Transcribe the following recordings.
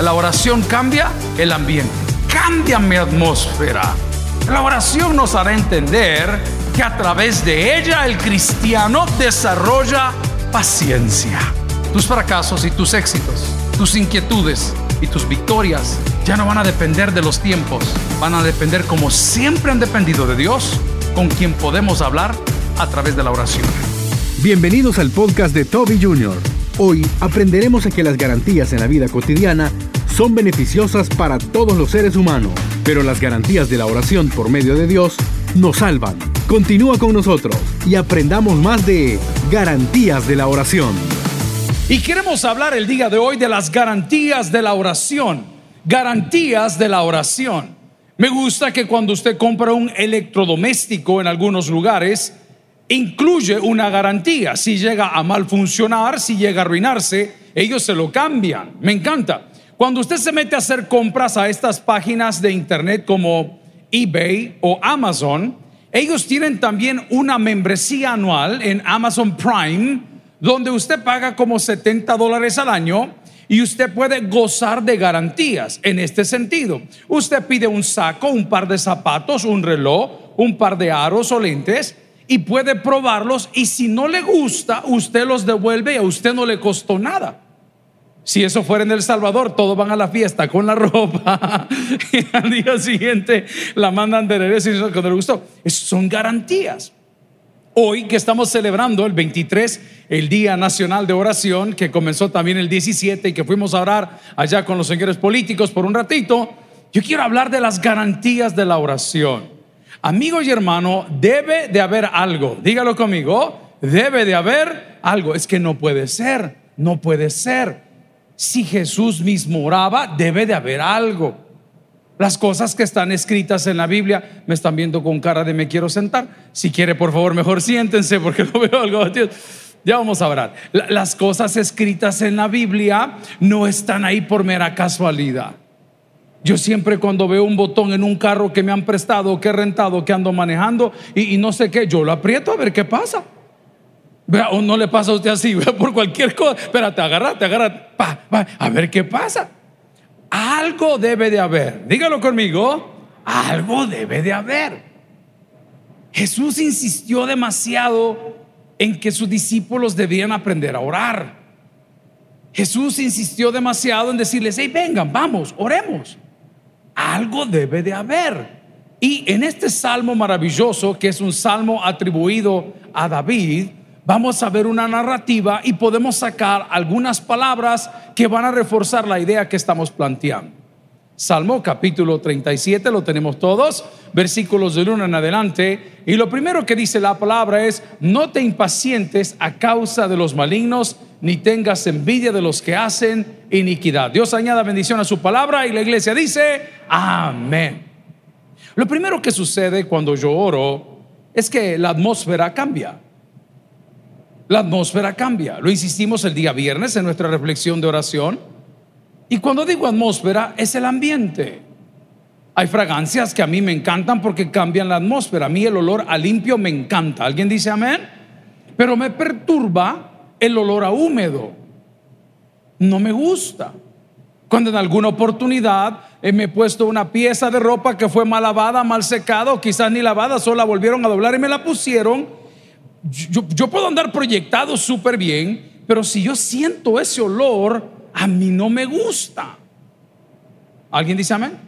La oración cambia el ambiente, cambia mi atmósfera. La oración nos hará entender que a través de ella el cristiano desarrolla paciencia. Tus fracasos y tus éxitos, tus inquietudes y tus victorias ya no van a depender de los tiempos, van a depender como siempre han dependido de Dios, con quien podemos hablar a través de la oración. Bienvenidos al podcast de Toby Jr. Hoy aprenderemos a que las garantías en la vida cotidiana son beneficiosas para todos los seres humanos, pero las garantías de la oración por medio de Dios nos salvan. Continúa con nosotros y aprendamos más de garantías de la oración. Y queremos hablar el día de hoy de las garantías de la oración. Garantías de la oración. Me gusta que cuando usted compra un electrodoméstico en algunos lugares, incluye una garantía. Si llega a mal funcionar, si llega a arruinarse, ellos se lo cambian. Me encanta. Cuando usted se mete a hacer compras a estas páginas de internet como eBay o Amazon, ellos tienen también una membresía anual en Amazon Prime donde usted paga como 70 dólares al año y usted puede gozar de garantías en este sentido. Usted pide un saco, un par de zapatos, un reloj, un par de aros o lentes y puede probarlos y si no le gusta, usted los devuelve y a usted no le costó nada. Si eso fuera en El Salvador, todos van a la fiesta con la ropa y al día siguiente la mandan de regreso y no le gustó. son garantías. Hoy que estamos celebrando el 23, el Día Nacional de Oración, que comenzó también el 17 y que fuimos a orar allá con los señores políticos por un ratito, yo quiero hablar de las garantías de la oración. Amigo y hermano, debe de haber algo. Dígalo conmigo, debe de haber algo. Es que no puede ser, no puede ser. Si Jesús mismo oraba, debe de haber algo. Las cosas que están escritas en la Biblia me están viendo con cara de me quiero sentar. Si quiere, por favor, mejor siéntense porque no veo algo. Ya vamos a hablar. Las cosas escritas en la Biblia no están ahí por mera casualidad. Yo siempre cuando veo un botón en un carro que me han prestado, que he rentado, que ando manejando y, no sé qué, yo lo aprieto a ver qué pasa. o no le pasa a usted así, por cualquier cosa. Espérate, agarrate, agarrate, a ver qué pasa. Algo debe de haber. Dígalo conmigo. Algo debe de haber. Jesús insistió demasiado en que sus discípulos debían aprender a orar. Jesús insistió demasiado en decirles, hey, vengan, vamos, oremos. Algo debe de haber. Y en este salmo maravilloso, que es un salmo atribuido a David, vamos a ver una narrativa y podemos sacar algunas palabras que van a reforzar la idea que estamos planteando. Salmo capítulo 37, lo tenemos todos, versículos de uno en adelante. Y lo primero que dice la palabra es, no te impacientes a causa de los malignos, ni tengas envidia de los que hacen iniquidad. Dios añada bendición a su palabra y la iglesia dice, amén. Lo primero que sucede cuando yo oro es que la atmósfera cambia la atmósfera cambia. Lo insistimos el día viernes en nuestra reflexión de oración. Y cuando digo atmósfera, es el ambiente. Hay fragancias que a mí me encantan porque cambian la atmósfera. A mí el olor a limpio me encanta. ¿Alguien dice amén? Pero me perturba el olor a húmedo. No me gusta. Cuando en alguna oportunidad me he puesto una pieza de ropa que fue mal lavada, mal secada, o quizás ni lavada, solo la volvieron a doblar y me la pusieron yo, puedo andar proyectado súper bien, pero si yo siento ese olor, a mí no me gusta. ¿Alguien dice amén?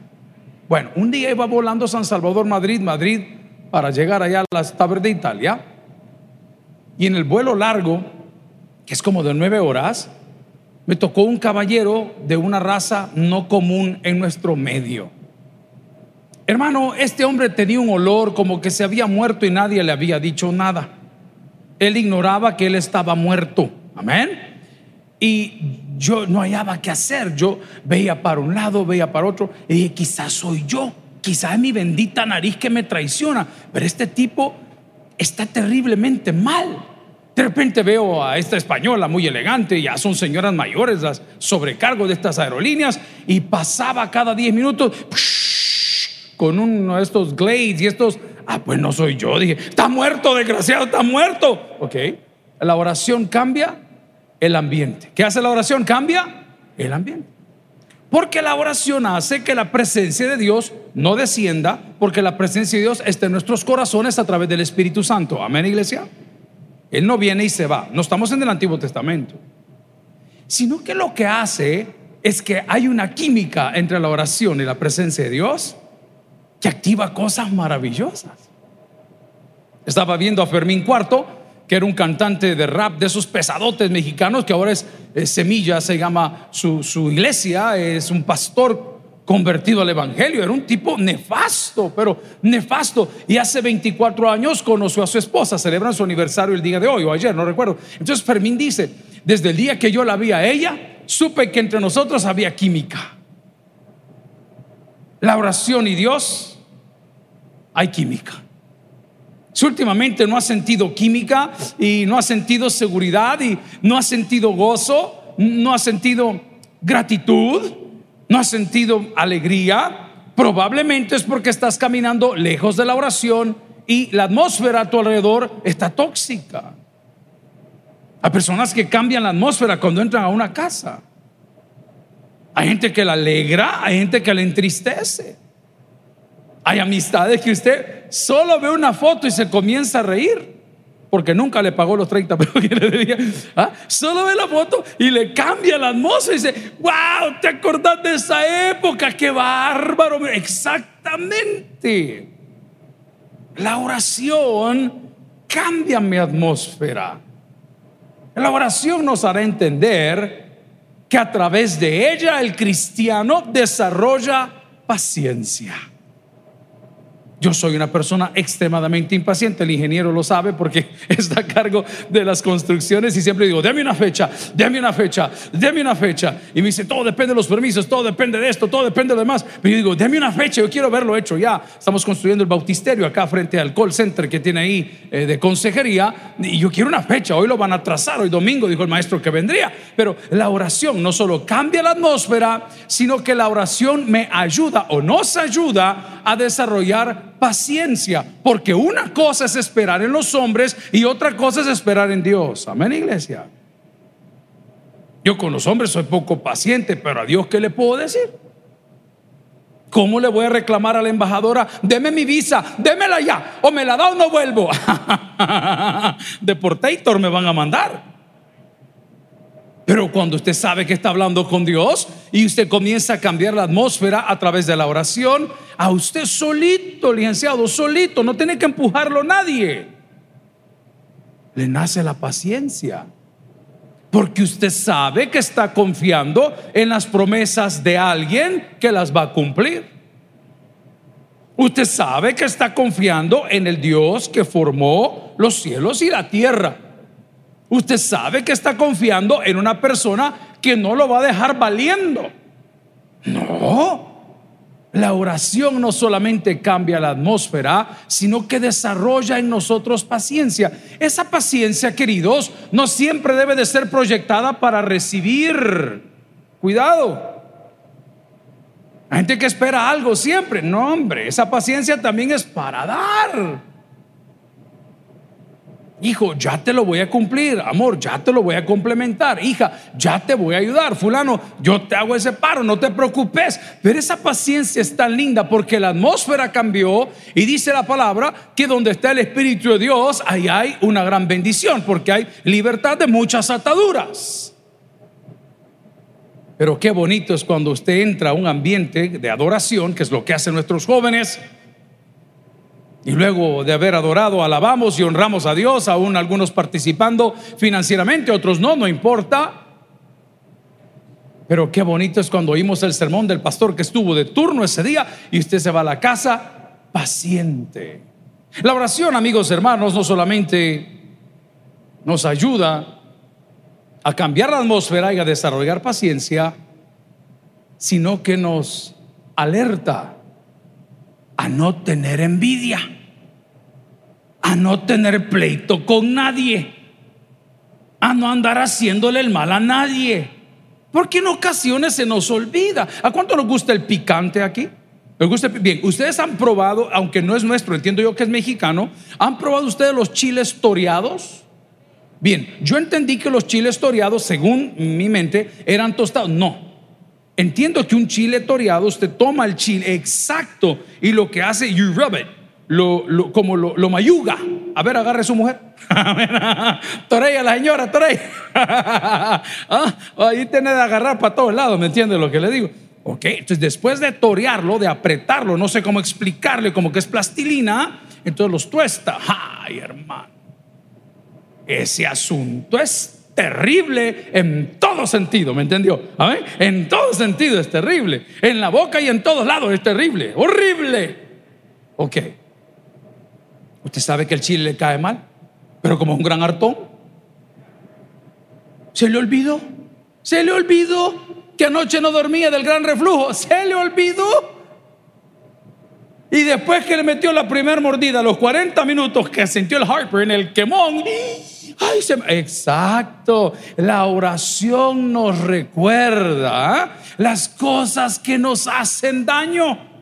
Bueno, un día iba volando San Salvador, Madrid, Madrid, para llegar allá a las tablas de Italia. Y en el vuelo largo, que es como de nueve horas, me tocó un caballero de una raza no común en nuestro medio. Hermano, este hombre tenía un olor como que se había muerto y nadie le había dicho nada. Él ignoraba que él estaba muerto. Amén. Y yo no hallaba qué hacer. Yo veía para un lado, veía para otro. Y dije, quizás soy yo. Quizás es mi bendita nariz que me traiciona. Pero este tipo está terriblemente mal. De repente veo a esta española muy elegante, ya son señoras mayores las sobrecargos de estas aerolíneas, y pasaba cada 10 minutos con uno de estos glades y estos Ah, pues no soy yo. Dije, está muerto, desgraciado, está muerto. Ok, la oración cambia el ambiente. ¿Qué hace la oración? Cambia el ambiente. Porque la oración hace que la presencia de Dios no descienda, porque la presencia de Dios está en nuestros corazones a través del Espíritu Santo. Amén, iglesia. Él no viene y se va. No estamos en el Antiguo Testamento. Sino que lo que hace es que hay una química entre la oración y la presencia de Dios que activa cosas maravillosas. Estaba viendo a Fermín Cuarto, que era un cantante de rap de esos pesadotes mexicanos, que ahora es, Semilla, se llama su, su iglesia, es un pastor convertido al Evangelio. Era un tipo nefasto, pero nefasto. Y hace 24 años conoció a su esposa, celebran su aniversario el día de hoy o ayer, no recuerdo. Entonces Fermín dice, desde el día que yo la vi a ella, supe que entre nosotros había química. La oración y Dios, hay química. Si últimamente no ha sentido química y no ha sentido seguridad y no ha sentido gozo, no ha sentido gratitud, no ha sentido alegría, probablemente es porque estás caminando lejos de la oración y la atmósfera a tu alrededor está tóxica. Hay personas que cambian la atmósfera cuando entran a una casa. Hay gente que la alegra, hay gente que la entristece. Hay amistades que usted solo ve una foto y se comienza a reír. Porque nunca le pagó los 30 pero que le ¿Ah? Solo ve la foto y le cambia la atmósfera y dice, wow, ¿te acordás de esa época? ¡Qué bárbaro! Exactamente. La oración cambia mi atmósfera. La oración nos hará entender que a través de ella el cristiano desarrolla paciencia. Yo soy una persona extremadamente impaciente, el ingeniero lo sabe porque está a cargo de las construcciones y siempre digo, dame una fecha, dame una fecha, dame una fecha. Y me dice, todo depende de los permisos, todo depende de esto, todo depende de lo demás. Pero yo digo, dame una fecha, yo quiero verlo hecho ya. Estamos construyendo el bautisterio acá frente al call center que tiene ahí eh, de consejería y yo quiero una fecha, hoy lo van a trazar, hoy domingo dijo el maestro que vendría. Pero la oración no solo cambia la atmósfera, sino que la oración me ayuda o nos ayuda a desarrollar paciencia, porque una cosa es esperar en los hombres y otra cosa es esperar en Dios. Amén, iglesia. Yo con los hombres soy poco paciente, pero a Dios, ¿qué le puedo decir? ¿Cómo le voy a reclamar a la embajadora? Deme mi visa, démela ya, o me la da o no vuelvo. Deportator me van a mandar. Pero cuando usted sabe que está hablando con Dios y usted comienza a cambiar la atmósfera a través de la oración, a usted solito, licenciado, solito, no tiene que empujarlo nadie. Le nace la paciencia. Porque usted sabe que está confiando en las promesas de alguien que las va a cumplir. Usted sabe que está confiando en el Dios que formó los cielos y la tierra. Usted sabe que está confiando en una persona que no lo va a dejar valiendo. No. La oración no solamente cambia la atmósfera, sino que desarrolla en nosotros paciencia. Esa paciencia, queridos, no siempre debe de ser proyectada para recibir. Cuidado. Hay gente que espera algo siempre. No, hombre, esa paciencia también es para dar. Hijo, ya te lo voy a cumplir. Amor, ya te lo voy a complementar. Hija, ya te voy a ayudar. Fulano, yo te hago ese paro, no te preocupes. Pero esa paciencia es tan linda porque la atmósfera cambió y dice la palabra que donde está el Espíritu de Dios, ahí hay una gran bendición porque hay libertad de muchas ataduras. Pero qué bonito es cuando usted entra a un ambiente de adoración, que es lo que hacen nuestros jóvenes y luego de haber adorado, alabamos y honramos a Dios, aún algunos participando financieramente, otros no, no importa. Pero qué bonito es cuando oímos el sermón del pastor que estuvo de turno ese día y usted se va a la casa paciente. La oración, amigos hermanos, no solamente nos ayuda a cambiar la atmósfera y a desarrollar paciencia, sino que nos alerta a no tener envidia, a no tener pleito con nadie, a no andar haciéndole el mal a nadie. Porque en ocasiones se nos olvida. ¿A cuánto nos gusta el picante aquí? ¿Les gusta? Bien, ustedes han probado, aunque no es nuestro, entiendo yo que es mexicano, ¿han probado ustedes los chiles toreados? Bien, yo entendí que los chiles toreados, según mi mente, eran tostados. No, Entiendo que un chile toreado, usted toma el chile exacto y lo que hace, you rub it, lo, como lo, lo, mayuga. A ver, agarre a su mujer. toreya la señora, toreya. ah, ahí tiene de agarrar para todos lados, ¿me entiende lo que le digo? Ok, entonces después de torearlo, de apretarlo, no sé cómo explicarle, como que es plastilina, entonces los tuesta. Ay, hermano. Ese asunto es terrible en todo sentido, ¿me entendió? En todo sentido es terrible. En la boca y en todos lados es terrible, horrible. Ok. Usted sabe que el chile le cae mal, pero como es un gran hartón, se le olvidó. Se le olvidó que anoche no dormía del gran reflujo. Se le olvidó. Y después que le metió la primera mordida, a los 40 minutos que sintió el heartburn, el quemón, exacto, la oración nos recuerda ¿ah? las cosas que nos hacen daño.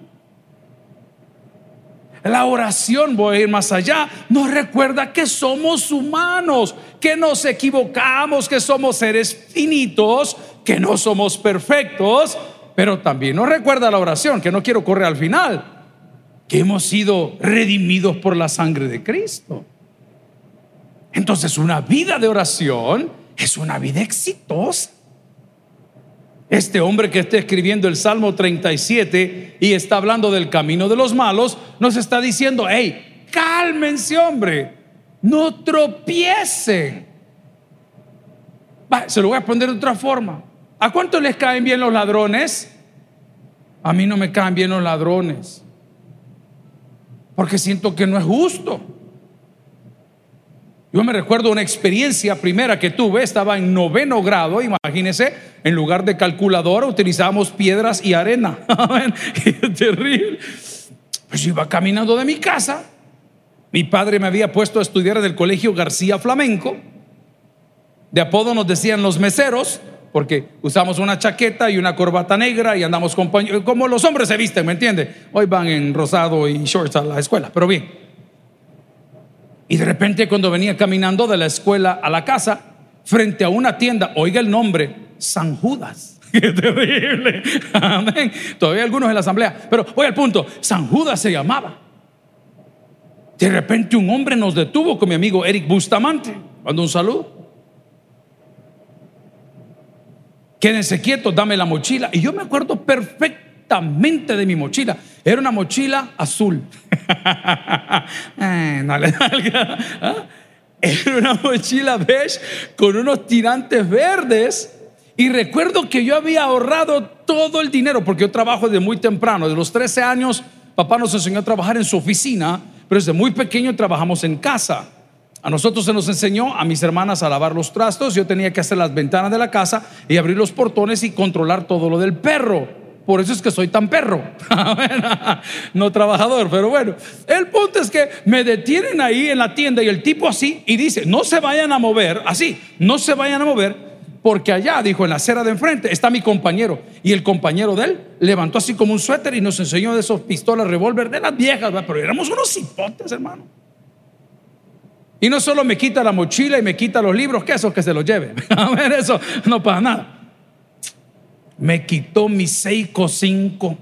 La oración, voy a ir más allá, nos recuerda que somos humanos, que nos equivocamos, que somos seres finitos, que no somos perfectos, pero también nos recuerda la oración, que no quiero correr al final que hemos sido redimidos por la sangre de Cristo. Entonces una vida de oración es una vida exitosa. Este hombre que está escribiendo el Salmo 37 y está hablando del camino de los malos, nos está diciendo, hey, cálmense hombre, no tropiecen. se lo voy a poner de otra forma. ¿A cuánto les caen bien los ladrones? A mí no me caen bien los ladrones porque siento que no es justo. Yo me recuerdo una experiencia primera que tuve, estaba en noveno grado, imagínense, en lugar de calculadora utilizábamos piedras y arena. Terrible. Pues iba caminando de mi casa, mi padre me había puesto a estudiar en el colegio García Flamenco, de apodo nos decían los meseros, porque usamos una chaqueta y una corbata negra y andamos como los hombres se visten, ¿me entiende? Hoy van en rosado y shorts a la escuela, pero bien. Y de repente cuando venía caminando de la escuela a la casa, frente a una tienda, oiga el nombre, San Judas. Qué terrible. Amén. Todavía algunos en la asamblea. Pero voy al punto, San Judas se llamaba. De repente un hombre nos detuvo con mi amigo Eric Bustamante. Cuando un saludo. quédense quietos, dame la mochila. Y yo me acuerdo perfectamente de mi mochila. Era una mochila azul. Eh, ¿ah? Era una mochila beige con unos tirantes verdes. Y recuerdo que yo había ahorrado todo el dinero, porque yo trabajo desde muy temprano, de los 13 años, papá nos enseñó a trabajar en su oficina, pero desde muy pequeño trabajamos en casa. A nosotros se nos enseñó, a mis hermanas, a lavar los trastos. Yo tenía que hacer las ventanas de la casa y abrir los portones y controlar todo lo del perro. Por eso es que soy tan perro. no trabajador, pero bueno. El punto es que me detienen ahí en la tienda y el tipo así y dice, no se vayan a mover, así, no se vayan a mover, porque allá, dijo, en la acera de enfrente está mi compañero. Y el compañero de él levantó así como un suéter y nos enseñó de esos pistolas revólver de las viejas, pero éramos unos hipotes, hermano. Y no solo me quita la mochila y me quita los libros, que eso que se los lleve. A ver, eso no pasa nada. Me quitó mi Seiko 5.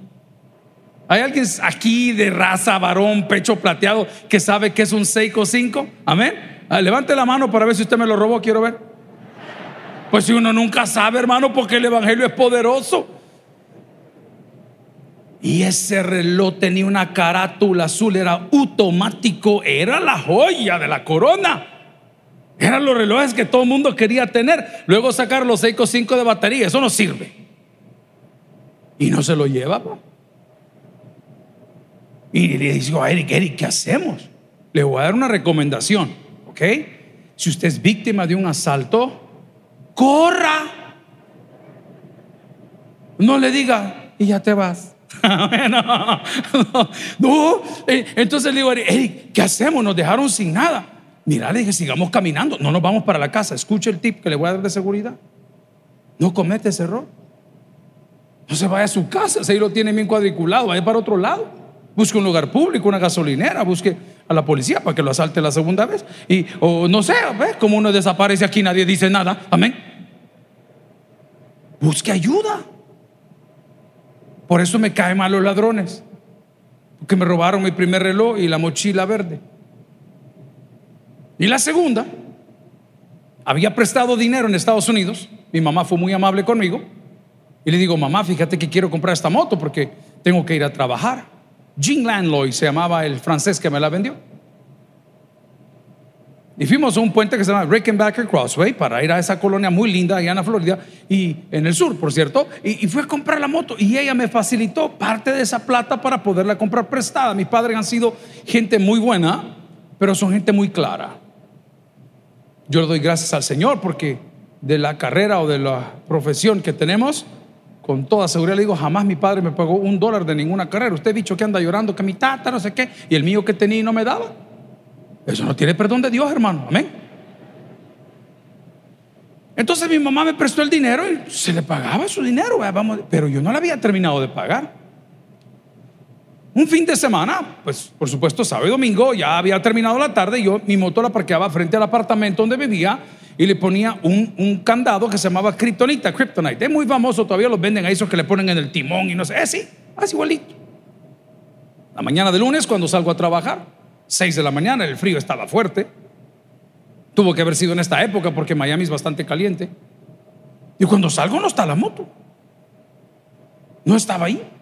¿Hay alguien aquí de raza, varón, pecho plateado, que sabe que es un Seiko 5? Amén. Ah, levante la mano para ver si usted me lo robó, quiero ver. Pues si uno nunca sabe, hermano, porque el Evangelio es poderoso. Y ese reloj tenía una carátula azul, era automático, era la joya de la corona. Eran los relojes que todo el mundo quería tener. Luego sacar los Seiko 5 de batería, eso no sirve. Y no se lo lleva. Y le digo a Eric, Eric, ¿qué hacemos? Le voy a dar una recomendación, ¿ok? Si usted es víctima de un asalto, corra. No le diga, y ya te vas. no, eh, Entonces le digo, Eric, ¿qué hacemos? Nos dejaron sin nada. Mira, le dije, sigamos caminando. No nos vamos para la casa. Escuche el tip que le voy a dar de seguridad. No comete ese error. No se vaya a su casa. Si ahí lo tiene bien cuadriculado, vaya para otro lado. Busque un lugar público, una gasolinera. Busque a la policía para que lo asalte la segunda vez. Y, o no sé, ¿ves? Como uno desaparece aquí, nadie dice nada. Amén. Busque ayuda. Por eso me caen mal los ladrones. Porque me robaron mi primer reloj y la mochila verde. Y la segunda, había prestado dinero en Estados Unidos. Mi mamá fue muy amable conmigo. Y le digo, mamá, fíjate que quiero comprar esta moto porque tengo que ir a trabajar. Jean Landloy se llamaba el francés que me la vendió. Y fuimos a un puente que se llama Rickenbacker Crossway para ir a esa colonia muy linda allá en la Florida y en el sur, por cierto. Y, y, fui a comprar la moto y ella me facilitó parte de esa plata para poderla comprar prestada. Mis padres han sido gente muy buena, pero son gente muy clara. Yo le doy gracias al Señor porque de la carrera o de la profesión que tenemos, con toda seguridad le digo, jamás mi padre me pagó un dólar de ninguna carrera. Usted dicho que anda llorando, que mi tata, no sé qué, y el mío que tenía y no me daba. Eso no tiene perdón de Dios, hermano. Amén. Entonces mi mamá me prestó el dinero y se le pagaba su dinero, vamos, pero yo no le había terminado de pagar. Un fin de semana, pues por supuesto sábado y domingo, ya había terminado la tarde, yo mi moto la parqueaba frente al apartamento donde vivía y le ponía un, candado que se llamaba Kryptonita, Kryptonite. Es muy famoso, todavía los venden a esos que le ponen en el timón y no sé, eh, sí, así igualito. La mañana de lunes cuando salgo a trabajar, 6 de la mañana, el frío estaba fuerte. Tuvo que haber sido en esta época porque Miami es bastante caliente. Y cuando salgo no está la moto. No estaba ahí.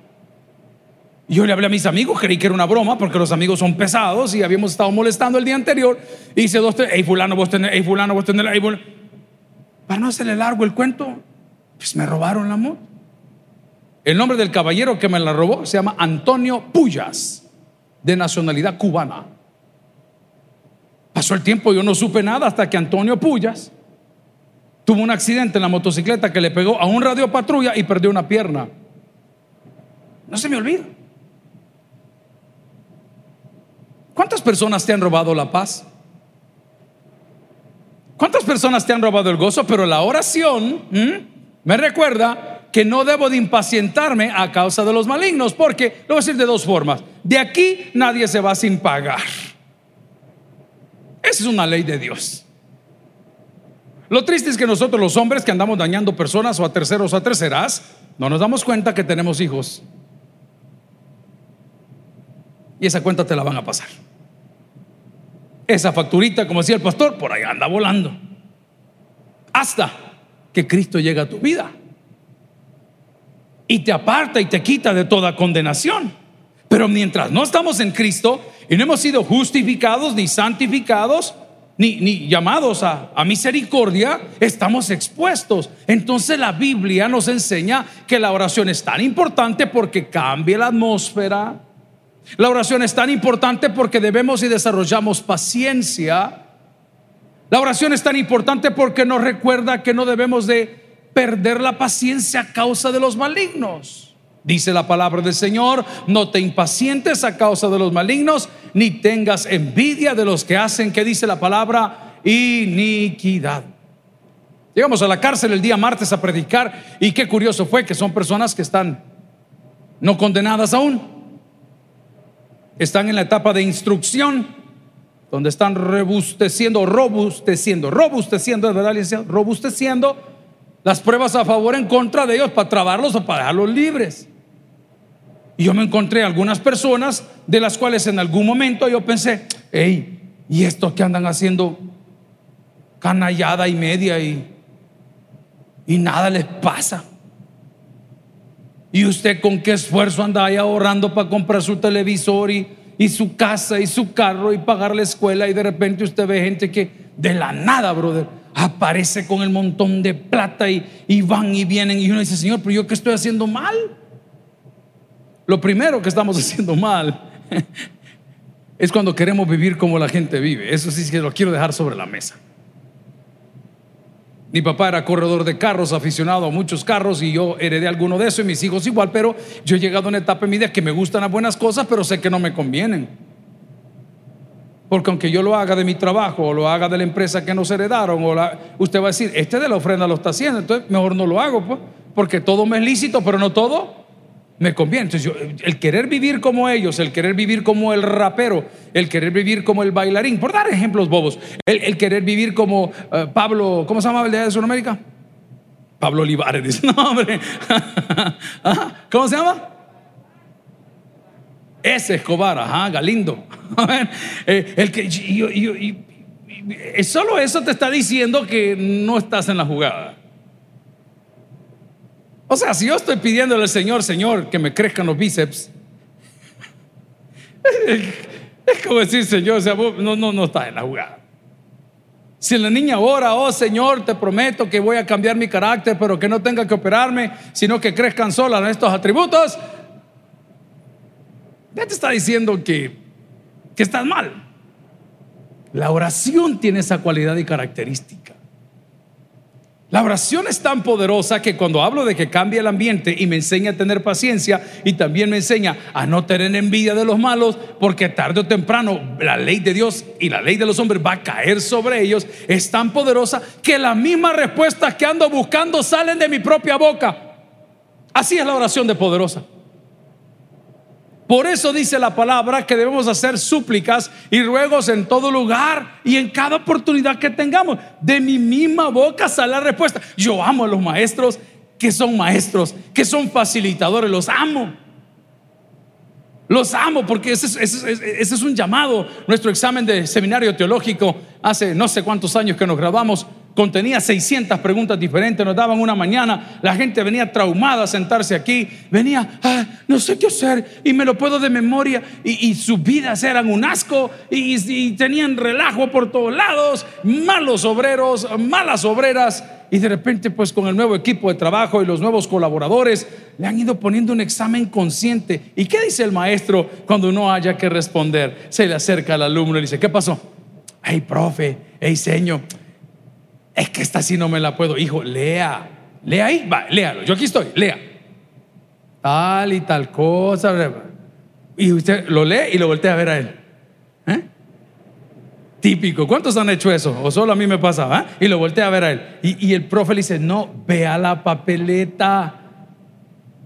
Y yo le hablé a mis amigos, creí que era una broma porque los amigos son pesados y habíamos estado molestando el día anterior. Y hice dos, tres, hey fulano, vos tenés, hey fulano, vos tenés. Para no hacerle largo el cuento, pues me robaron la moto. El nombre del caballero que me la robó se llama Antonio Puyas, de nacionalidad cubana. Pasó el tiempo, yo no supe nada hasta que Antonio Puyas tuvo un accidente en la motocicleta que le pegó a un radio patrulla y perdió una pierna. No se me olvida. ¿Cuántas personas te han robado la paz? ¿Cuántas personas te han robado el gozo? Pero la oración me recuerda que no debo de impacientarme a causa de los malignos, porque lo voy a decir de dos formas. De aquí nadie se va sin pagar. Esa es una ley de Dios. Lo triste es que nosotros los hombres que andamos dañando personas o a terceros o a terceras, no nos damos cuenta que tenemos hijos. Y esa cuenta te la van a pasar. Esa facturita, como decía el pastor, por ahí anda volando. Hasta que Cristo llega a tu vida. Y te aparta y te quita de toda condenación. Pero mientras no estamos en Cristo y no hemos sido justificados ni santificados, ni, llamados a, misericordia, estamos expuestos. Entonces la Biblia nos enseña que la oración es tan importante porque cambia la atmósfera. La oración es tan importante porque debemos y desarrollamos paciencia. La oración es tan importante porque nos recuerda que no debemos de perder la paciencia a causa de los malignos. Dice la palabra del Señor, no te impacientes a causa de los malignos, ni tengas envidia de los que hacen, que dice la palabra, iniquidad. Llegamos a la cárcel el día martes a predicar y qué curioso fue que son personas que están no condenadas aún. Están en la etapa de instrucción, donde están robusteciendo, robusteciendo, robusteciendo, ¿es verdad, Robusteciendo las pruebas a favor en contra de ellos para trabarlos o para dejarlos libres. Y yo me encontré algunas personas de las cuales en algún momento yo pensé, hey, ¿y estos que andan haciendo canallada y media y, y nada les pasa? ¿Y usted con qué esfuerzo anda ahí ahorrando para comprar su televisor y, y su casa y su carro y pagar la escuela y de repente usted ve gente que de la nada, brother, aparece con el montón de plata y, y van y vienen y uno dice, Señor, pero yo qué estoy haciendo mal? Lo primero que estamos haciendo mal es cuando queremos vivir como la gente vive. Eso sí que lo quiero dejar sobre la mesa. Mi papá era corredor de carros, aficionado a muchos carros y yo heredé alguno de eso y mis hijos igual, pero yo he llegado a una etapa en mi vida que me gustan las buenas cosas, pero sé que no me convienen. Porque aunque yo lo haga de mi trabajo o lo haga de la empresa que nos heredaron, o la, usted va a decir, este de la ofrenda lo está haciendo, entonces mejor no lo hago, pues, porque todo me es lícito, pero no todo me conviene. Entonces, yo, el querer vivir como ellos, el querer vivir como el rapero, el querer vivir como el bailarín, por dar ejemplos bobos, el, querer vivir como uh, Pablo, ¿cómo se llama el de Sudamérica? Pablo Olivares, no, hombre. ¿Cómo se llama? ese Escobar, ajá, Galindo. Eh, el que, y, solo eso te está diciendo que no estás en la jugada. O sea, si yo estoy pidiéndole al Señor, Señor, que me crezcan los bíceps, es como decir, Señor, o sea, no, no, no estás en la jugada. Si la niña ora, oh Señor, te prometo que voy a cambiar mi carácter, pero que no tenga que operarme, sino que crezcan solas estos atributos, ya te está diciendo que, que estás mal. La oración tiene esa cualidad y característica. La oración es tan poderosa que cuando hablo de que cambia el ambiente y me enseña a tener paciencia y también me enseña a no tener envidia de los malos, porque tarde o temprano la ley de Dios y la ley de los hombres va a caer sobre ellos, es tan poderosa que las mismas respuestas que ando buscando salen de mi propia boca. Así es la oración de poderosa. Por eso dice la palabra que debemos hacer súplicas y ruegos en todo lugar y en cada oportunidad que tengamos. De mi misma boca sale la respuesta. Yo amo a los maestros que son maestros, que son facilitadores, los amo. Los amo porque ese es, un llamado. Nuestro examen de seminario teológico hace no sé cuántos años que nos grabamos contenía 600 preguntas diferentes, nos daban una mañana, la gente venía traumada a sentarse aquí, venía, ah, no sé qué hacer y me lo puedo de memoria y, sus vidas eran un asco y, y tenían relajo por todos lados, malos obreros, malas obreras y de repente pues con el nuevo equipo de trabajo y los nuevos colaboradores le han ido poniendo un examen consciente. ¿Y qué dice el maestro cuando no haya que responder? Se le acerca al alumno y le dice, ¿qué pasó? Hey, profe, hey, señor es que esta sí no me la puedo. Hijo, lea, lea ahí, va, léalo. Yo aquí estoy, lea. Tal y tal cosa. Y usted lo lee y lo voltea a ver a él. ¿Eh? Típico. ¿Cuántos han hecho eso? O solo a mí me pasaba. ¿eh? Y lo voltea a ver a él. Y, y el profe le dice, no, vea la papeleta.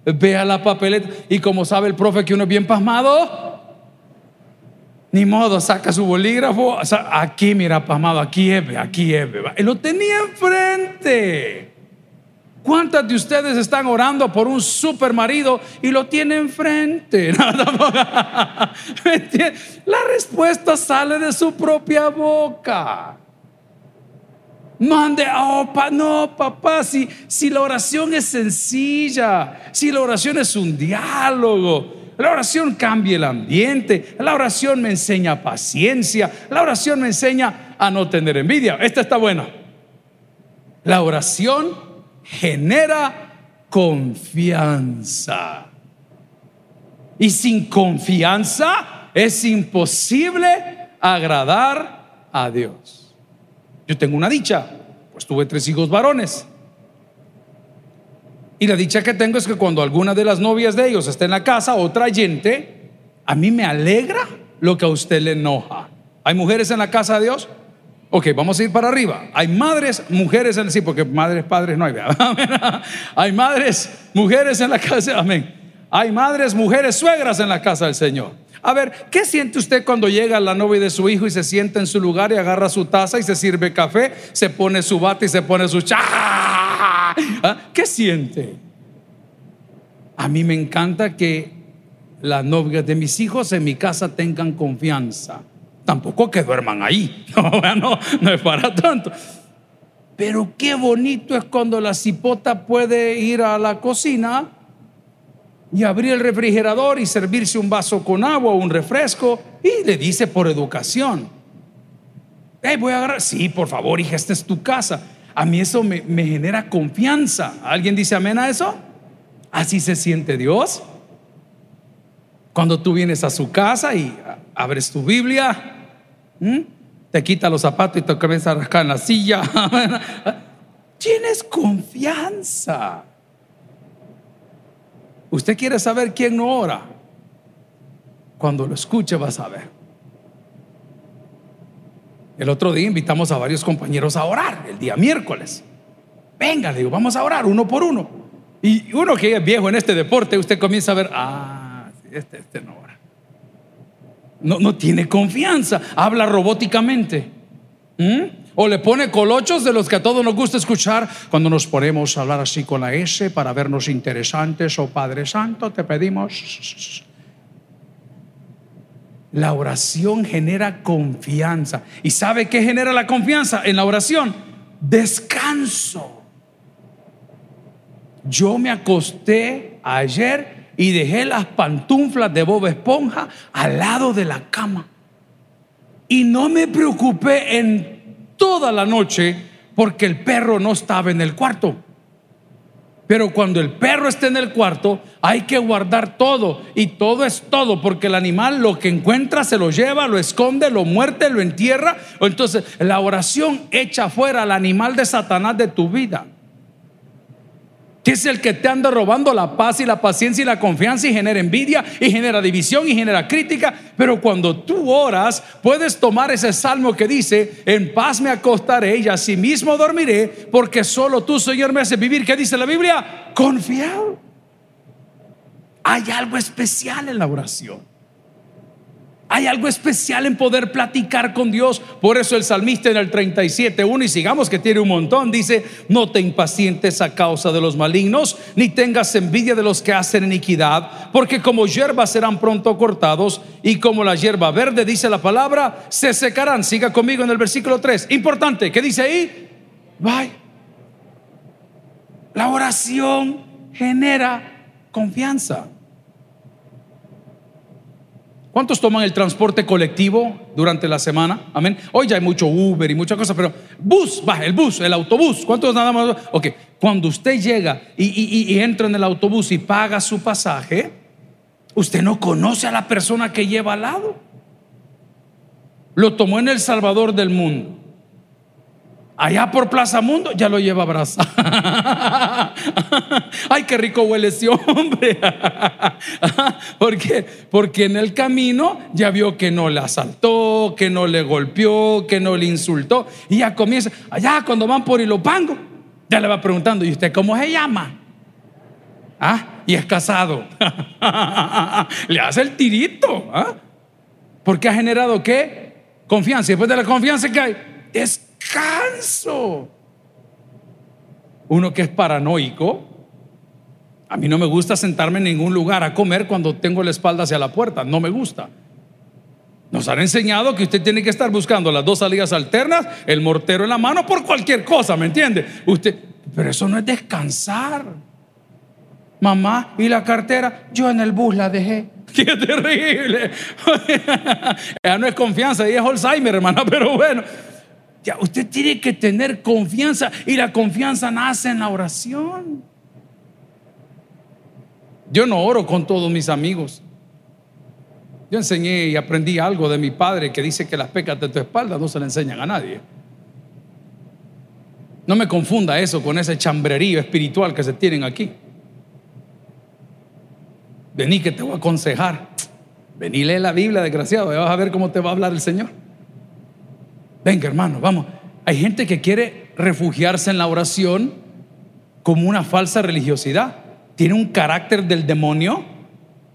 Vea la papeleta. Y como sabe el profe que uno es bien pasmado, ni modo, saca su bolígrafo. Aquí, mira, pasmado, aquí es, aquí es. Él lo tenía enfrente. ¿Cuántas de ustedes están orando por un super marido y lo tiene enfrente? La respuesta sale de su propia boca. No ande, oh, no, papá, si, si la oración es sencilla, si la oración es un diálogo, la oración cambia el ambiente. La oración me enseña paciencia. La oración me enseña a no tener envidia. Esta está buena. La oración genera confianza. Y sin confianza es imposible agradar a Dios. Yo tengo una dicha, pues tuve tres hijos varones. Y la dicha que tengo es que cuando alguna de las novias de ellos está en la casa, otra gente, a mí me alegra lo que a usted le enoja. ¿Hay mujeres en la casa de Dios? Ok, vamos a ir para arriba. Hay madres, mujeres en sí, porque madres, padres no hay. hay madres, mujeres en la casa, amén. Hay madres, mujeres, suegras en la casa del Señor. A ver, ¿qué siente usted cuando llega la novia de su hijo y se sienta en su lugar y agarra su taza y se sirve café, se pone su bata y se pone su cha? ¿Ah? ¿Qué siente? A mí me encanta que las novias de mis hijos en mi casa tengan confianza. Tampoco que duerman ahí. No, no, es para tanto. Pero qué bonito es cuando la cipota puede ir a la cocina y abrir el refrigerador y servirse un vaso con agua o un refresco y le dice por educación. Hey, voy a agarrar. Sí, por favor, hija, esta es tu casa. A mí eso me, genera confianza. ¿Alguien dice amén a eso? Así se siente Dios. Cuando tú vienes a su casa y abres tu Biblia, te quita los zapatos y te comienza a rascar en la silla. Tienes confianza. Usted quiere saber quién no ora. Cuando lo escuche vas a ver. El otro día invitamos a varios compañeros a orar, el día miércoles. Venga, digo, vamos a orar uno por uno. Y uno que es viejo en este deporte, usted comienza a ver, ah, este, este no ora. No, no tiene confianza, habla robóticamente. O le pone colochos de los que a todos nos gusta escuchar cuando nos ponemos a hablar así con la S para vernos interesantes. O oh, Padre Santo, te pedimos. La oración genera confianza. ¿Y sabe qué genera la confianza en la oración? Descanso. Yo me acosté ayer y dejé las pantuflas de Bob Esponja al lado de la cama. Y no me preocupé en toda la noche porque el perro no estaba en el cuarto. Pero cuando el perro esté en el cuarto, hay que guardar todo. Y todo es todo, porque el animal lo que encuentra se lo lleva, lo esconde, lo muerte, lo entierra. Entonces, la oración echa fuera al animal de Satanás de tu vida que es el que te anda robando la paz y la paciencia y la confianza y genera envidia y genera división y genera crítica. Pero cuando tú oras, puedes tomar ese salmo que dice, en paz me acostaré y así mismo dormiré, porque solo tú, Señor, me haces vivir. ¿Qué dice la Biblia? Confiado. Hay algo especial en la oración. Hay algo especial en poder platicar con Dios. Por eso el salmista en el 37.1 y sigamos que tiene un montón, dice, no te impacientes a causa de los malignos, ni tengas envidia de los que hacen iniquidad, porque como hierba serán pronto cortados y como la hierba verde, dice la palabra, se secarán. Siga conmigo en el versículo 3. Importante, ¿qué dice ahí? Bye. La oración genera confianza. ¿Cuántos toman el transporte colectivo durante la semana? Amén. Hoy ya hay mucho Uber y muchas cosas, pero bus, va, el bus, el autobús. ¿Cuántos nada más? Ok, cuando usted llega y, entra en el autobús y paga su pasaje, usted no conoce a la persona que lleva al lado. Lo tomó en El Salvador del mundo. Allá por Plaza Mundo ya lo lleva abrazado. Ay, qué rico huele ese hombre. porque, porque en el camino ya vio que no le asaltó, que no le golpeó, que no le insultó. Y ya comienza, allá cuando van por Ilopango, ya le va preguntando, ¿y usted cómo se llama? Ah, y es casado. le hace el tirito. ¿ah? Porque ha generado qué? Confianza. Y después de la confianza que hay, es canso. Uno que es paranoico, a mí no me gusta sentarme en ningún lugar a comer cuando tengo la espalda hacia la puerta, no me gusta. Nos han enseñado que usted tiene que estar buscando las dos salidas alternas, el mortero en la mano por cualquier cosa, ¿me entiende? Usted, pero eso no es descansar. Mamá, ¿y la cartera? Yo en el bus la dejé. Qué terrible. ya no es confianza, y es Alzheimer, hermana, pero bueno. Ya, usted tiene que tener confianza y la confianza nace en la oración. Yo no oro con todos mis amigos. Yo enseñé y aprendí algo de mi padre que dice que las pecas de tu espalda no se le enseñan a nadie. No me confunda eso con ese chambrerío espiritual que se tienen aquí. Vení que te voy a aconsejar. Vení, lee la Biblia, desgraciado, y vas a ver cómo te va a hablar el Señor. Venga, hermano, vamos. Hay gente que quiere refugiarse en la oración como una falsa religiosidad. Tiene un carácter del demonio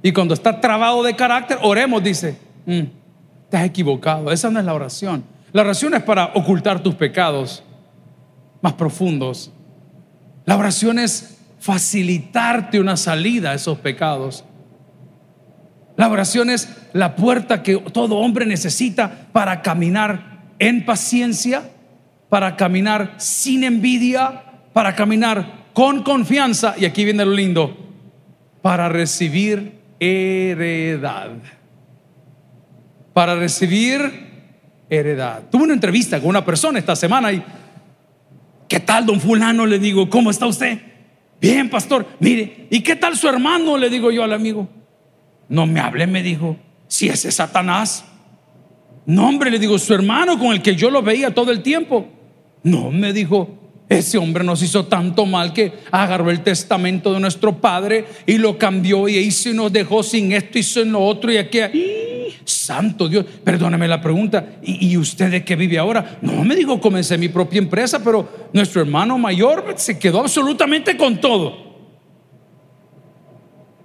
y cuando está trabado de carácter, oremos, dice, mm, has equivocado. Esa no es la oración. La oración es para ocultar tus pecados más profundos. La oración es facilitarte una salida a esos pecados. La oración es la puerta que todo hombre necesita para caminar en paciencia, para caminar sin envidia, para caminar con confianza, y aquí viene lo lindo, para recibir heredad. Para recibir heredad. Tuve una entrevista con una persona esta semana y, ¿qué tal, don fulano? Le digo, ¿cómo está usted? Bien, pastor. Mire, ¿y qué tal su hermano? Le digo yo al amigo. No me hable, me dijo, si ese es Satanás. No, hombre, le digo, su hermano con el que yo lo veía todo el tiempo. No, me dijo, ese hombre nos hizo tanto mal que agarró el testamento de nuestro padre y lo cambió y hizo y nos dejó sin esto, hizo en lo otro y aquí. Santo Dios, perdóneme la pregunta. ¿Y, ¿Y, usted de qué vive ahora? No, me dijo, comencé mi propia empresa, pero nuestro hermano mayor se quedó absolutamente con todo.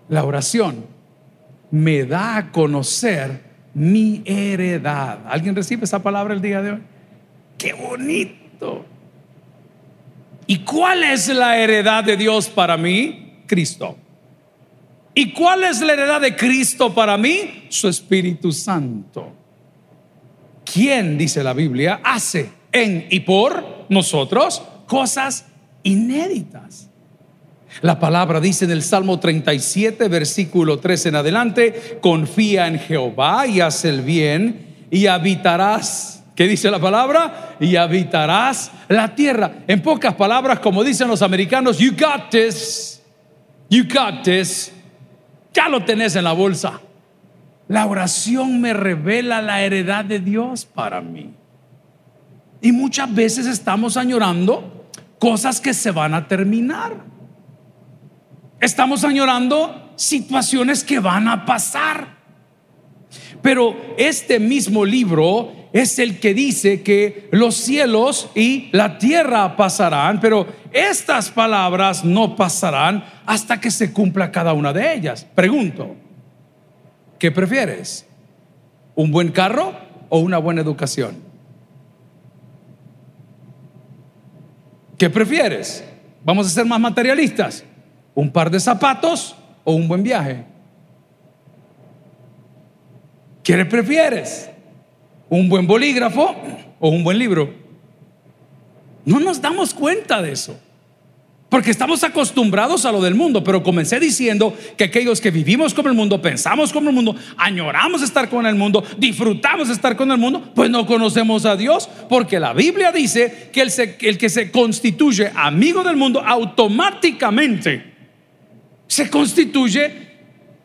La oración me da a conocer mi heredad. ¿Alguien recibe esa palabra el día de hoy? Qué bonito. ¿Y cuál es la heredad de Dios para mí? Cristo. ¿Y cuál es la heredad de Cristo para mí? Su Espíritu Santo. ¿Quién, dice la Biblia, hace en y por nosotros cosas inéditas? La palabra dice en el Salmo 37, versículo 3 en adelante, confía en Jehová y haz el bien y habitarás. ¿Qué dice la palabra? Y habitarás la tierra. En pocas palabras, como dicen los americanos, you got this, you got this ya lo tenés en la bolsa. La oración me revela la heredad de Dios para mí. Y muchas veces estamos añorando cosas que se van a terminar. Estamos añorando situaciones que van a pasar. Pero este mismo libro es el que dice que los cielos y la tierra pasarán, pero estas palabras no pasarán hasta que se cumpla cada una de ellas. Pregunto, ¿qué prefieres? ¿Un buen carro o una buena educación? ¿Qué prefieres? Vamos a ser más materialistas. ¿Un par de zapatos o un buen viaje? ¿Qué prefieres? ¿Un buen bolígrafo o un buen libro? No nos damos cuenta de eso. Porque estamos acostumbrados a lo del mundo, pero comencé diciendo que aquellos que vivimos como el mundo, pensamos como el mundo, añoramos estar con el mundo, disfrutamos estar con el mundo, pues no conocemos a Dios, porque la Biblia dice que el, el que se constituye amigo del mundo automáticamente se constituye,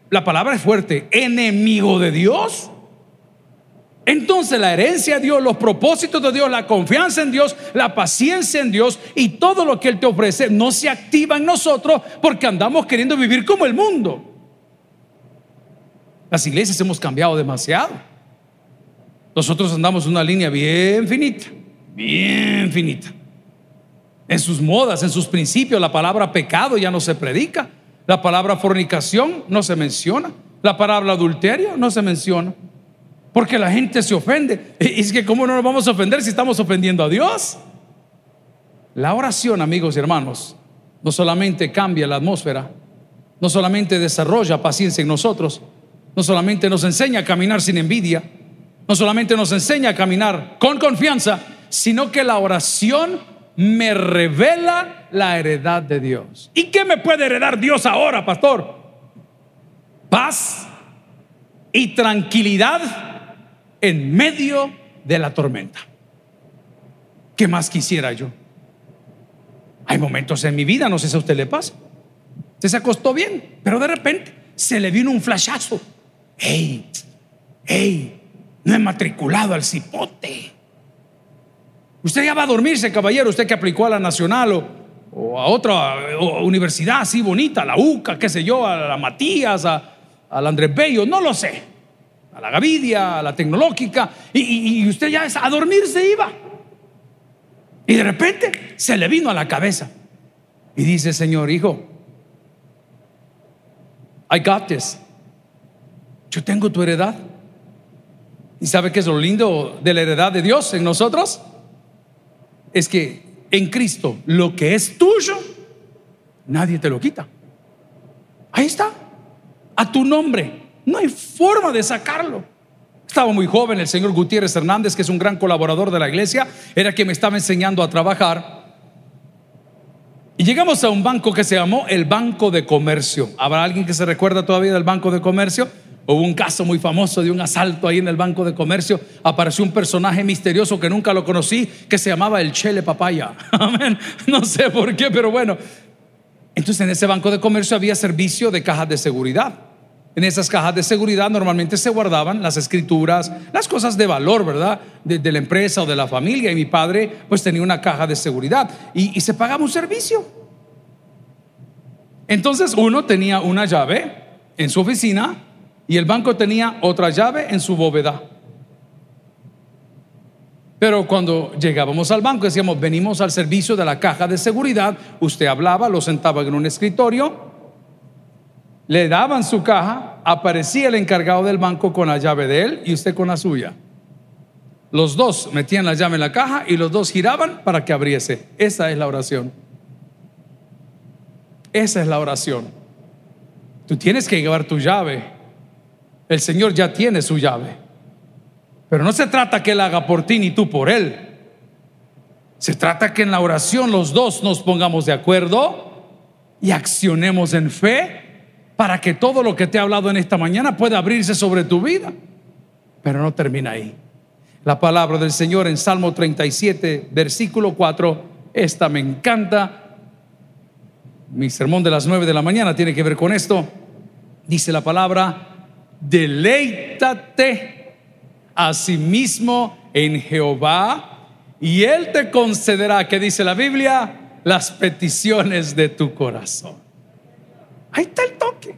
la palabra es fuerte, enemigo de Dios. Entonces la herencia de Dios, los propósitos de Dios, la confianza en Dios, la paciencia en Dios y todo lo que Él te ofrece no se activa en nosotros porque andamos queriendo vivir como el mundo. Las iglesias hemos cambiado demasiado. Nosotros andamos una línea bien finita, bien finita. En sus modas, en sus principios, la palabra pecado ya no se predica. La palabra fornicación no se menciona. La palabra adulterio no se menciona. Porque la gente se ofende. Y es que ¿cómo no nos vamos a ofender si estamos ofendiendo a Dios? La oración, amigos y hermanos, no solamente cambia la atmósfera, no solamente desarrolla paciencia en nosotros, no solamente nos enseña a caminar sin envidia, no solamente nos enseña a caminar con confianza, sino que la oración me revela la heredad de Dios. ¿Y qué me puede heredar Dios ahora, pastor? Paz y tranquilidad en medio de la tormenta. ¿Qué más quisiera yo? Hay momentos en mi vida, no sé si a usted le pasa. Usted se acostó bien, pero de repente se le vino un flashazo. ¡Ey! ¡Ey! No he matriculado al cipote. Usted ya va a dormirse, caballero, usted que aplicó a la Nacional o, a otra universidad así bonita, a la UCA, qué sé yo, a la Matías, a, al Andrés Bello, no lo sé a la Gavidia, a la tecnológica, y, usted ya a dormir se iba. Y de repente se le vino a la cabeza. Y dice, Señor, hijo, I got this. Yo tengo tu heredad. ¿Y sabe qué es lo lindo de la heredad de Dios en nosotros? Es que en Cristo lo que es tuyo, nadie te lo quita. Ahí está, a tu nombre. No hay forma de sacarlo. Estaba muy joven el señor Gutiérrez Hernández, que es un gran colaborador de la iglesia, era quien me estaba enseñando a trabajar. Y llegamos a un banco que se llamó el Banco de Comercio. ¿Habrá alguien que se recuerda todavía del Banco de Comercio? Hubo un caso muy famoso de un asalto ahí en el Banco de Comercio. Apareció un personaje misterioso que nunca lo conocí, que se llamaba el Chele Papaya. Amén. No sé por qué, pero bueno. Entonces en ese Banco de Comercio había servicio de cajas de seguridad. En esas cajas de seguridad normalmente se guardaban las escrituras, las cosas de valor, ¿verdad? De, la empresa o de la familia. Y mi padre pues tenía una caja de seguridad y, se pagaba un servicio. Entonces uno tenía una llave en su oficina y el banco tenía otra llave en su bóveda. Pero cuando llegábamos al banco decíamos, venimos al servicio de la caja de seguridad, usted hablaba, lo sentaba en un escritorio le daban su caja, aparecía el encargado del banco con la llave de él y usted con la suya. Los dos metían la llave en la caja y los dos giraban para que abriese. Esa es la oración. Esa es la oración. Tú tienes que llevar tu llave. El Señor ya tiene su llave. Pero no se trata que Él haga por ti ni tú por Él. Se trata que en la oración los dos nos pongamos de acuerdo y accionemos en fe para que todo lo que te he hablado en esta mañana pueda abrirse sobre tu vida. Pero no termina ahí. La palabra del Señor en Salmo 37, versículo 4, esta me encanta. Mi sermón de las 9 de la mañana tiene que ver con esto. Dice la palabra, deleítate a sí mismo en Jehová y Él te concederá, que dice la Biblia, las peticiones de tu corazón. Ahí está el toque.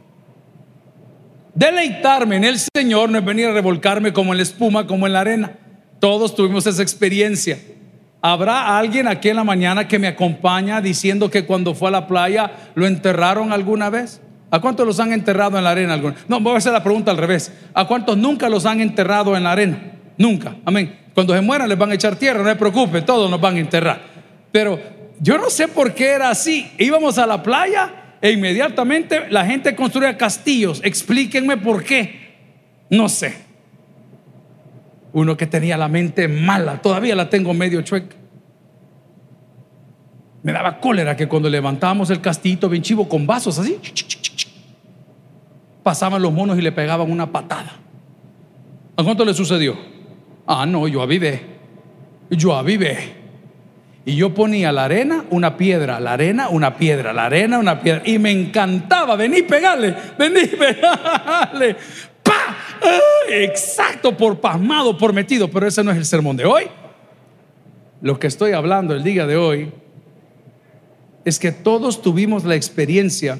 Deleitarme en el Señor no es venir a revolcarme como en la espuma, como en la arena. Todos tuvimos esa experiencia. ¿Habrá alguien aquí en la mañana que me acompaña diciendo que cuando fue a la playa lo enterraron alguna vez? ¿A cuántos los han enterrado en la arena? No, voy a hacer la pregunta al revés. ¿A cuántos nunca los han enterrado en la arena? Nunca. Amén. Cuando se mueran les van a echar tierra, no se preocupen, todos nos van a enterrar. Pero yo no sé por qué era así. Íbamos a la playa e inmediatamente la gente construía castillos. Explíquenme por qué. No sé. Uno que tenía la mente mala, todavía la tengo medio chueca. Me daba cólera que cuando levantábamos el castillito bien chivo con vasos así, pasaban los monos y le pegaban una patada. ¿A cuánto le sucedió? Ah, no, yo avivé. Yo avivé. Y yo ponía la arena, una piedra, la arena, una piedra, la arena, una piedra. Y me encantaba, vení, pegarle, vení, pegarle. ¡Pa! Exacto, por pasmado, por metido. Pero ese no es el sermón de hoy. Lo que estoy hablando el día de hoy es que todos tuvimos la experiencia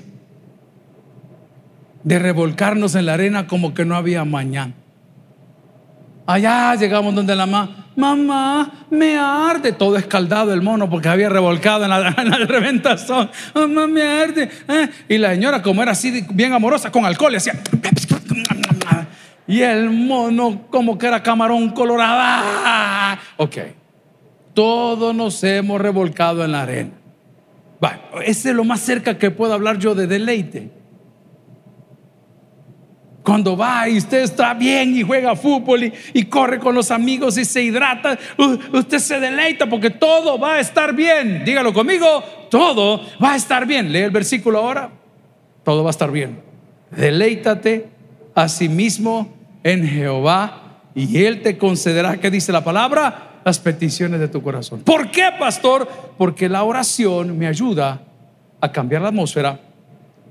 de revolcarnos en la arena como que no había mañana. Allá llegamos donde la mamá, mamá, me arde, todo escaldado el mono porque había revolcado en la, en reventazón, mamá, me arde. ¿eh? Y la señora, como era así bien amorosa con alcohol, decía, y el mono como que era camarón colorado. Ok, todos nos hemos revolcado en la arena. Bueno, ese es lo más cerca que puedo hablar yo de deleite. Cuando va y usted está bien y juega fútbol y, corre con los amigos y se hidrata, usted se deleita porque todo va a estar bien. Dígalo conmigo, todo va a estar bien. Lee el versículo ahora, todo va a estar bien. Deleítate a sí mismo en Jehová y Él te concederá, ¿qué dice la palabra? Las peticiones de tu corazón. ¿Por qué, pastor? Porque la oración me ayuda a cambiar la atmósfera,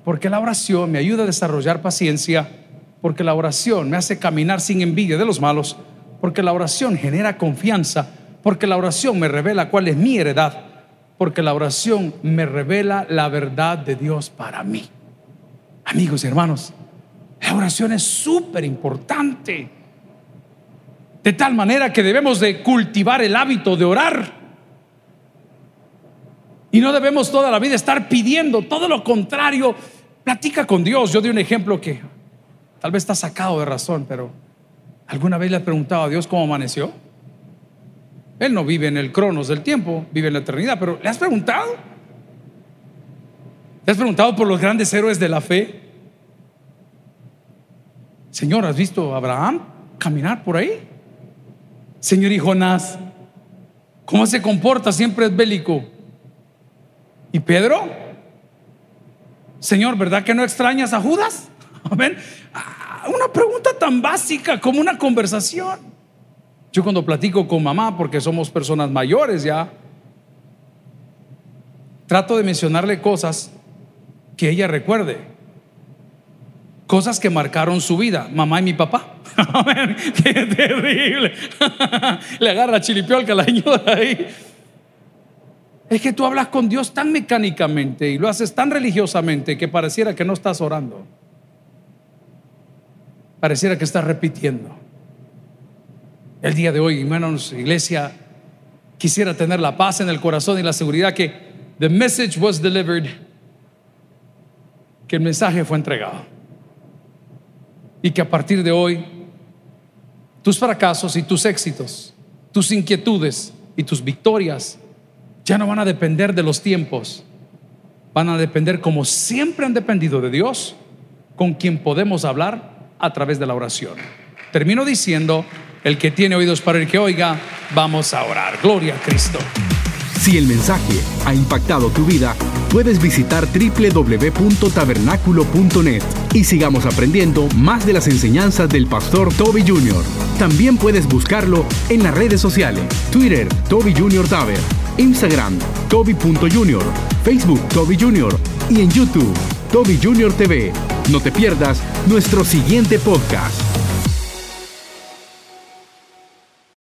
porque la oración me ayuda a desarrollar paciencia porque la oración me hace caminar sin envidia de los malos, porque la oración genera confianza, porque la oración me revela cuál es mi heredad, porque la oración me revela la verdad de Dios para mí. Amigos y hermanos, la oración es súper importante. De tal manera que debemos de cultivar el hábito de orar. Y no debemos toda la vida estar pidiendo, todo lo contrario, platica con Dios. Yo di un ejemplo que Tal vez está sacado de razón, pero ¿alguna vez le has preguntado a Dios cómo amaneció? Él no vive en el cronos del tiempo, vive en la eternidad, pero ¿le has preguntado? ¿Le has preguntado por los grandes héroes de la fe? Señor, ¿has visto a Abraham caminar por ahí? Señor y Jonás, ¿cómo se comporta? Siempre es bélico. ¿Y Pedro? Señor, ¿verdad que no extrañas a Judas? Amén. Ah, una pregunta tan básica como una conversación. Yo cuando platico con mamá, porque somos personas mayores ya, trato de mencionarle cosas que ella recuerde. Cosas que marcaron su vida, mamá y mi papá. Amén. Qué terrible. Le agarra chilipiolca la señora ahí. Es que tú hablas con Dios tan mecánicamente y lo haces tan religiosamente que pareciera que no estás orando pareciera que está repitiendo. El día de hoy, hermanos, iglesia, quisiera tener la paz en el corazón y la seguridad que the message was delivered, que el mensaje fue entregado. Y que a partir de hoy, tus fracasos y tus éxitos, tus inquietudes y tus victorias ya no van a depender de los tiempos, van a depender como siempre han dependido de Dios con quien podemos hablar a través de la oración. Termino diciendo, el que tiene oídos para el que oiga, vamos a orar. Gloria a Cristo. Si el mensaje ha impactado tu vida, puedes visitar www.tabernaculo.net y sigamos aprendiendo más de las enseñanzas del pastor Toby Jr. También puedes buscarlo en las redes sociales, Twitter, Toby Jr. Taber, Instagram, Toby.Jr., Facebook, Toby Jr. y en YouTube, Toby Jr. TV. No te pierdas nuestro siguiente podcast.